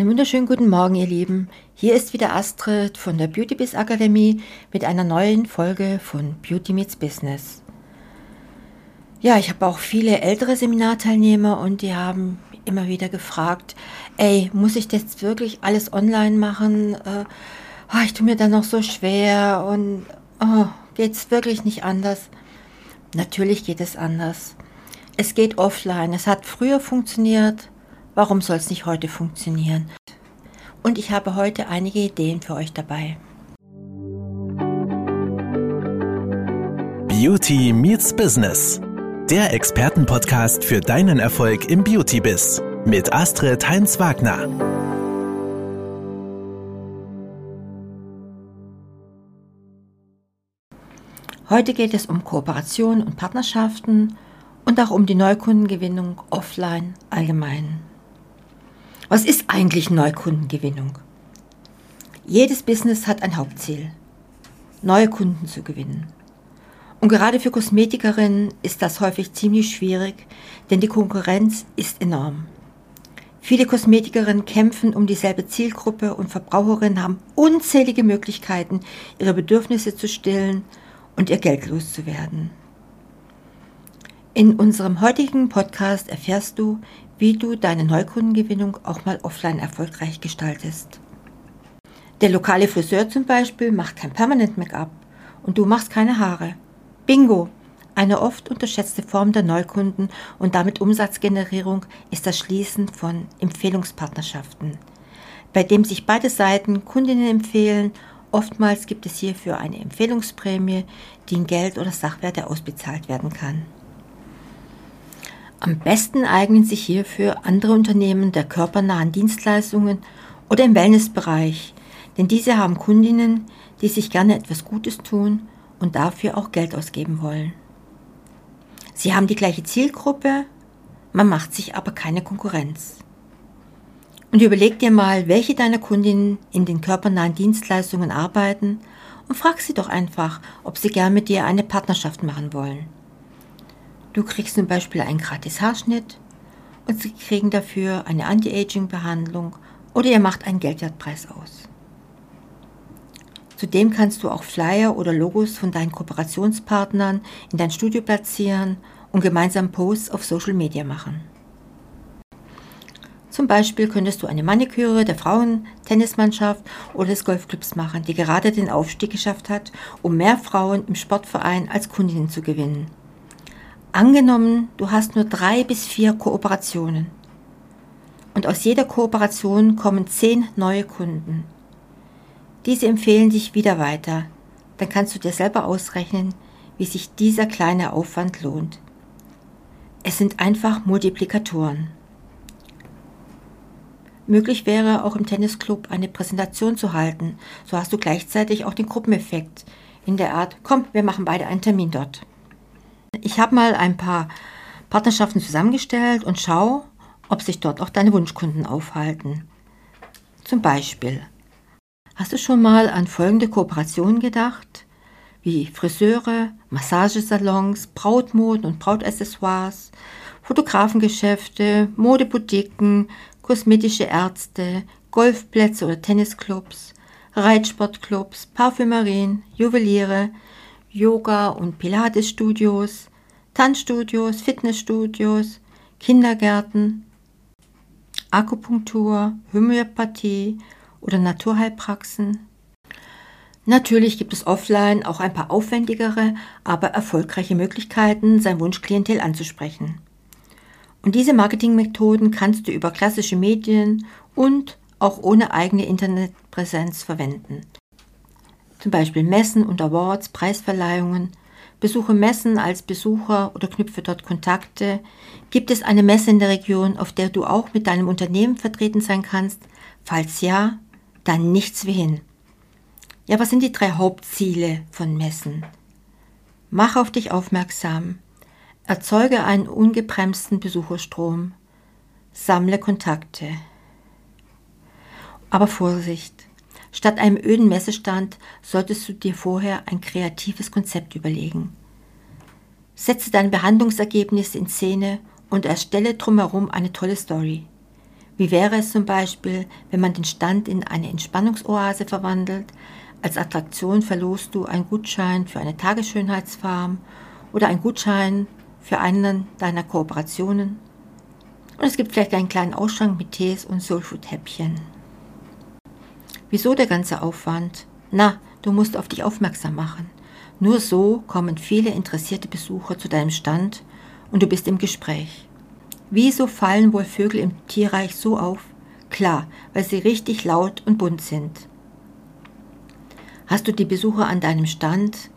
Einen wunderschönen guten Morgen, ihr Lieben. Hier ist wieder Astrid von der Beauty Biz Akademie mit einer neuen Folge von Beauty Meets Business. Ja, ich habe auch viele ältere Seminarteilnehmer und die haben immer wieder gefragt, ey, muss ich das wirklich alles online machen? Äh, oh, ich tue mir da noch so schwer und oh, geht es wirklich nicht anders? Natürlich geht es anders. Es geht offline. Es hat früher funktioniert, Warum soll es nicht heute funktionieren? Und ich habe heute einige Ideen für euch dabei. Beauty meets Business. Der Expertenpodcast für deinen Erfolg im Beauty-Biz mit Astrid Heinz-Wagner. Heute geht es um Kooperation und Partnerschaften und auch um die Neukundengewinnung offline allgemein. Was ist eigentlich Neukundengewinnung? Jedes Business hat ein Hauptziel, neue Kunden zu gewinnen. Und gerade für Kosmetikerinnen ist das häufig ziemlich schwierig, denn die Konkurrenz ist enorm. Viele Kosmetikerinnen kämpfen um dieselbe Zielgruppe und Verbraucherinnen haben unzählige Möglichkeiten, ihre Bedürfnisse zu stillen und ihr Geld loszuwerden. In unserem heutigen Podcast erfährst du, wie du deine Neukundengewinnung auch mal offline erfolgreich gestaltest. Der lokale Friseur zum Beispiel macht kein Permanent Make-up und du machst keine Haare. Bingo! Eine oft unterschätzte Form der Neukunden und damit Umsatzgenerierung ist das Schließen von Empfehlungspartnerschaften, bei dem sich beide Seiten Kundinnen empfehlen. Oftmals gibt es hierfür eine Empfehlungsprämie, die in Geld oder Sachwerte ausbezahlt werden kann. Am besten eignen sich hierfür andere Unternehmen der körpernahen Dienstleistungen oder im Wellnessbereich, denn diese haben Kundinnen, die sich gerne etwas Gutes tun und dafür auch Geld ausgeben wollen. Sie haben die gleiche Zielgruppe, man macht sich aber keine Konkurrenz. Und überleg dir mal, welche deiner Kundinnen in den körpernahen Dienstleistungen arbeiten und frag sie doch einfach, ob sie gern mit dir eine Partnerschaft machen wollen. Du kriegst zum Beispiel einen gratis Haarschnitt und sie kriegen dafür eine Anti-Aging-Behandlung oder ihr macht einen Geldwertpreis aus. Zudem kannst du auch Flyer oder Logos von deinen Kooperationspartnern in dein Studio platzieren und gemeinsam Posts auf Social Media machen. Zum Beispiel könntest du eine Maniküre der Frauen-Tennismannschaft oder des Golfclubs machen, die gerade den Aufstieg geschafft hat, um mehr Frauen im Sportverein als Kundinnen zu gewinnen. Angenommen, du hast nur drei bis vier Kooperationen und aus jeder Kooperation kommen zehn neue Kunden. Diese empfehlen dich wieder weiter. Dann kannst du dir selber ausrechnen, wie sich dieser kleine Aufwand lohnt. Es sind einfach Multiplikatoren. Möglich wäre auch im Tennisclub eine Präsentation zu halten. So hast du gleichzeitig auch den Gruppeneffekt in der Art, komm, wir machen beide einen Termin dort. Ich habe mal ein paar Partnerschaften zusammengestellt und schau, ob sich dort auch deine Wunschkunden aufhalten. Zum Beispiel, hast du schon mal an folgende Kooperationen gedacht? Wie Friseure, Massagesalons, Brautmoden und Brautaccessoires, Fotografengeschäfte, Modeboutiquen, kosmetische Ärzte, Golfplätze oder Tennisclubs, Reitsportclubs, Parfümerien, Juweliere, Yoga- und Pilates-Studios, Tanzstudios, Fitnessstudios, Kindergärten, Akupunktur, Homöopathie oder Naturheilpraxen. Natürlich gibt es offline auch ein paar aufwendigere, aber erfolgreiche Möglichkeiten, sein Wunschklientel anzusprechen. Und diese Marketingmethoden kannst du über klassische Medien und auch ohne eigene Internetpräsenz verwenden zum Beispiel Messen und Awards, Preisverleihungen, besuche Messen als Besucher oder knüpfe dort Kontakte. Gibt es eine Messe in der Region, auf der du auch mit deinem Unternehmen vertreten sein kannst? Falls ja, dann nichts wie hin. Ja, was sind die drei Hauptziele von Messen? Mach auf dich aufmerksam. Erzeuge einen ungebremsten Besucherstrom. Sammle Kontakte. Aber Vorsicht! Statt einem öden Messestand solltest du dir vorher ein kreatives Konzept überlegen. Setze deine Behandlungsergebnisse in Szene und erstelle drumherum eine tolle Story. Wie wäre es zum Beispiel, wenn man den Stand in eine Entspannungsoase verwandelt? Als Attraktion verlost du einen Gutschein für eine Tagesschönheitsfarm oder einen Gutschein für einen deiner Kooperationen. Und es gibt vielleicht einen kleinen Ausschrank mit Tees und Soulfood-Häppchen. Wieso der ganze Aufwand? Na, du musst auf dich aufmerksam machen. Nur so kommen viele interessierte Besucher zu deinem Stand und du bist im Gespräch. Wieso fallen wohl Vögel im Tierreich so auf? Klar, weil sie richtig laut und bunt sind. Hast du die Besucher an deinem Stand?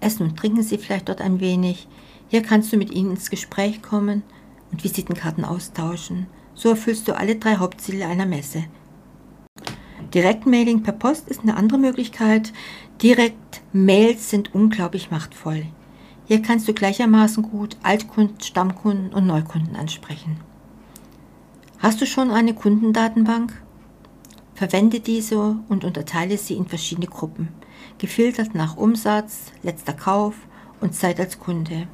Essen und trinken sie vielleicht dort ein wenig. Hier kannst du mit ihnen ins Gespräch kommen und Visitenkarten austauschen. So erfüllst du alle drei Hauptziele einer Messe. Direktmailing per Post ist eine andere Möglichkeit. Direktmails sind unglaublich machtvoll. Hier kannst du gleichermaßen gut Altkunden, Stammkunden und Neukunden ansprechen. Hast du schon eine Kundendatenbank? Verwende diese und unterteile sie in verschiedene Gruppen, gefiltert nach Umsatz, letzter Kauf und Zeit als Kunde.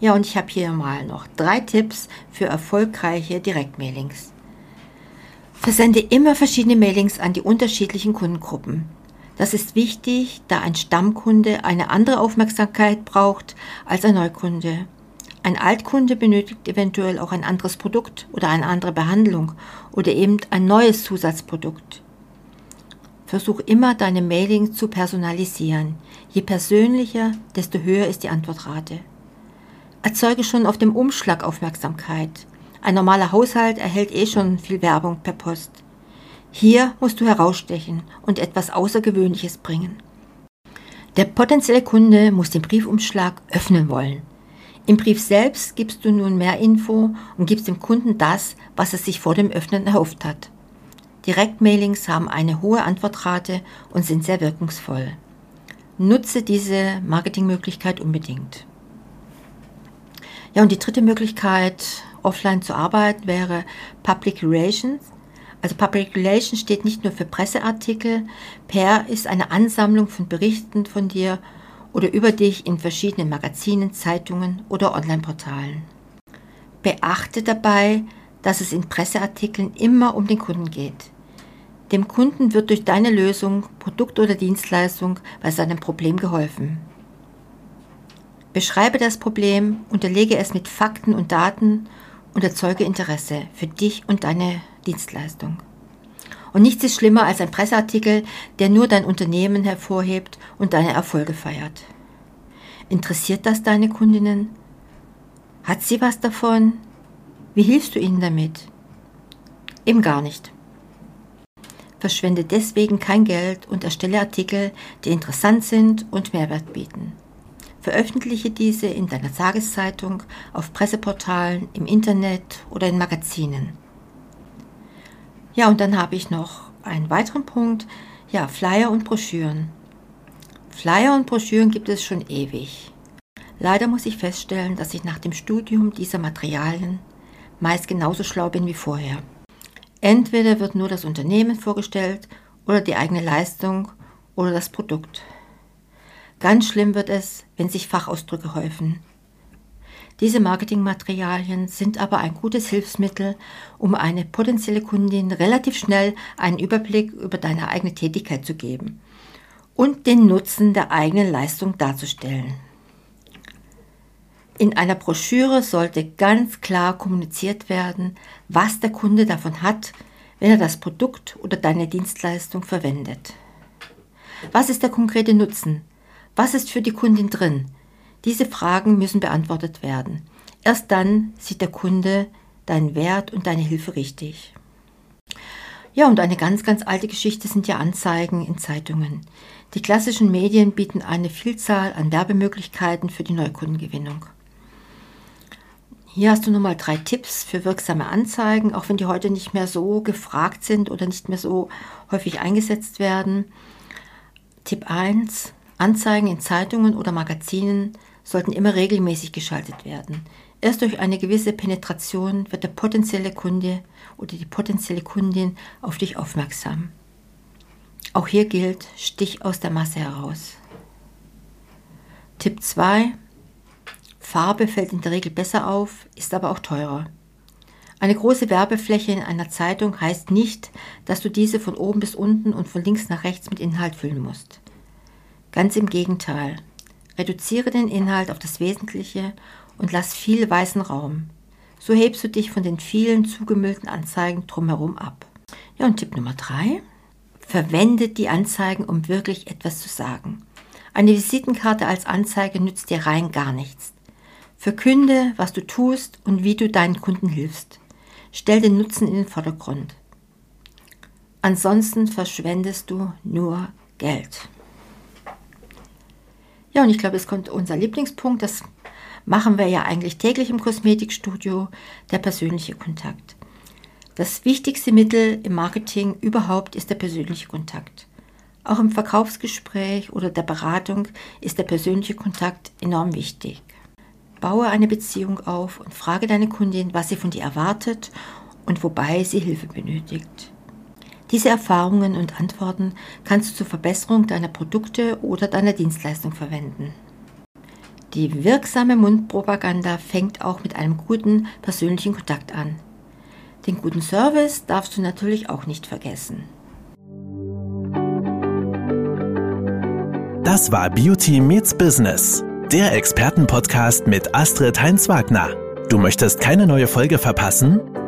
Ja, und ich habe hier mal noch drei Tipps für erfolgreiche Direktmailings. Versende immer verschiedene Mailings an die unterschiedlichen Kundengruppen. Das ist wichtig, da ein Stammkunde eine andere Aufmerksamkeit braucht als ein Neukunde. Ein Altkunde benötigt eventuell auch ein anderes Produkt oder eine andere Behandlung oder eben ein neues Zusatzprodukt. Versuch immer deine Mailing zu personalisieren. Je persönlicher, desto höher ist die Antwortrate. Erzeuge schon auf dem Umschlag Aufmerksamkeit. Ein normaler Haushalt erhält eh schon viel Werbung per Post. Hier musst du herausstechen und etwas Außergewöhnliches bringen. Der potenzielle Kunde muss den Briefumschlag öffnen wollen. Im Brief selbst gibst du nun mehr Info und gibst dem Kunden das, was er sich vor dem Öffnen erhofft hat. Direktmailings haben eine hohe Antwortrate und sind sehr wirkungsvoll. Nutze diese Marketingmöglichkeit unbedingt. Ja, und die dritte Möglichkeit, offline zu arbeiten, wäre Public Relations. Also Public Relations steht nicht nur für Presseartikel. PR ist eine Ansammlung von Berichten von dir oder über dich in verschiedenen Magazinen, Zeitungen oder Online-Portalen. Beachte dabei, dass es in Presseartikeln immer um den Kunden geht. Dem Kunden wird durch deine Lösung, Produkt oder Dienstleistung bei seinem Problem geholfen. Beschreibe das Problem, unterlege es mit Fakten und Daten und erzeuge Interesse für dich und deine Dienstleistung. Und nichts ist schlimmer als ein Presseartikel, der nur dein Unternehmen hervorhebt und deine Erfolge feiert. Interessiert das deine Kundinnen? Hat sie was davon? Wie hilfst du ihnen damit? Eben gar nicht. Verschwende deswegen kein Geld und erstelle Artikel, die interessant sind und Mehrwert bieten. Veröffentliche diese in deiner Tageszeitung, auf Presseportalen, im Internet oder in Magazinen. Ja, und dann habe ich noch einen weiteren Punkt. Ja, Flyer und Broschüren. Flyer und Broschüren gibt es schon ewig. Leider muss ich feststellen, dass ich nach dem Studium dieser Materialien meist genauso schlau bin wie vorher. Entweder wird nur das Unternehmen vorgestellt oder die eigene Leistung oder das Produkt. Ganz schlimm wird es, wenn sich Fachausdrücke häufen. Diese Marketingmaterialien sind aber ein gutes Hilfsmittel, um eine potenzielle Kundin relativ schnell einen Überblick über deine eigene Tätigkeit zu geben und den Nutzen der eigenen Leistung darzustellen. In einer Broschüre sollte ganz klar kommuniziert werden, was der Kunde davon hat, wenn er das Produkt oder deine Dienstleistung verwendet. Was ist der konkrete Nutzen? Was ist für die Kundin drin? Diese Fragen müssen beantwortet werden. Erst dann sieht der Kunde deinen Wert und deine Hilfe richtig. Ja, und eine ganz, ganz alte Geschichte sind ja Anzeigen in Zeitungen. Die klassischen Medien bieten eine Vielzahl an Werbemöglichkeiten für die Neukundengewinnung. Hier hast du nochmal drei Tipps für wirksame Anzeigen, auch wenn die heute nicht mehr so gefragt sind oder nicht mehr so häufig eingesetzt werden. Tipp 1. Anzeigen in Zeitungen oder Magazinen sollten immer regelmäßig geschaltet werden. Erst durch eine gewisse Penetration wird der potenzielle Kunde oder die potenzielle Kundin auf dich aufmerksam. Auch hier gilt, stich aus der Masse heraus. Tipp 2. Farbe fällt in der Regel besser auf, ist aber auch teurer. Eine große Werbefläche in einer Zeitung heißt nicht, dass du diese von oben bis unten und von links nach rechts mit Inhalt füllen musst. Ganz im Gegenteil. Reduziere den Inhalt auf das Wesentliche und lass viel weißen Raum. So hebst du dich von den vielen zugemüllten Anzeigen drumherum ab. Ja, und Tipp Nummer drei. Verwende die Anzeigen, um wirklich etwas zu sagen. Eine Visitenkarte als Anzeige nützt dir rein gar nichts. Verkünde, was du tust und wie du deinen Kunden hilfst. Stell den Nutzen in den Vordergrund. Ansonsten verschwendest du nur Geld. Ja, und ich glaube, es kommt unser Lieblingspunkt. Das machen wir ja eigentlich täglich im Kosmetikstudio, der persönliche Kontakt. Das wichtigste Mittel im Marketing überhaupt ist der persönliche Kontakt. Auch im Verkaufsgespräch oder der Beratung ist der persönliche Kontakt enorm wichtig. Baue eine Beziehung auf und frage deine Kundin, was sie von dir erwartet und wobei sie Hilfe benötigt. Diese Erfahrungen und Antworten kannst du zur Verbesserung deiner Produkte oder deiner Dienstleistung verwenden. Die wirksame Mundpropaganda fängt auch mit einem guten persönlichen Kontakt an. Den guten Service darfst du natürlich auch nicht vergessen. Das war Beauty Meets Business, der Expertenpodcast mit Astrid Heinz-Wagner. Du möchtest keine neue Folge verpassen?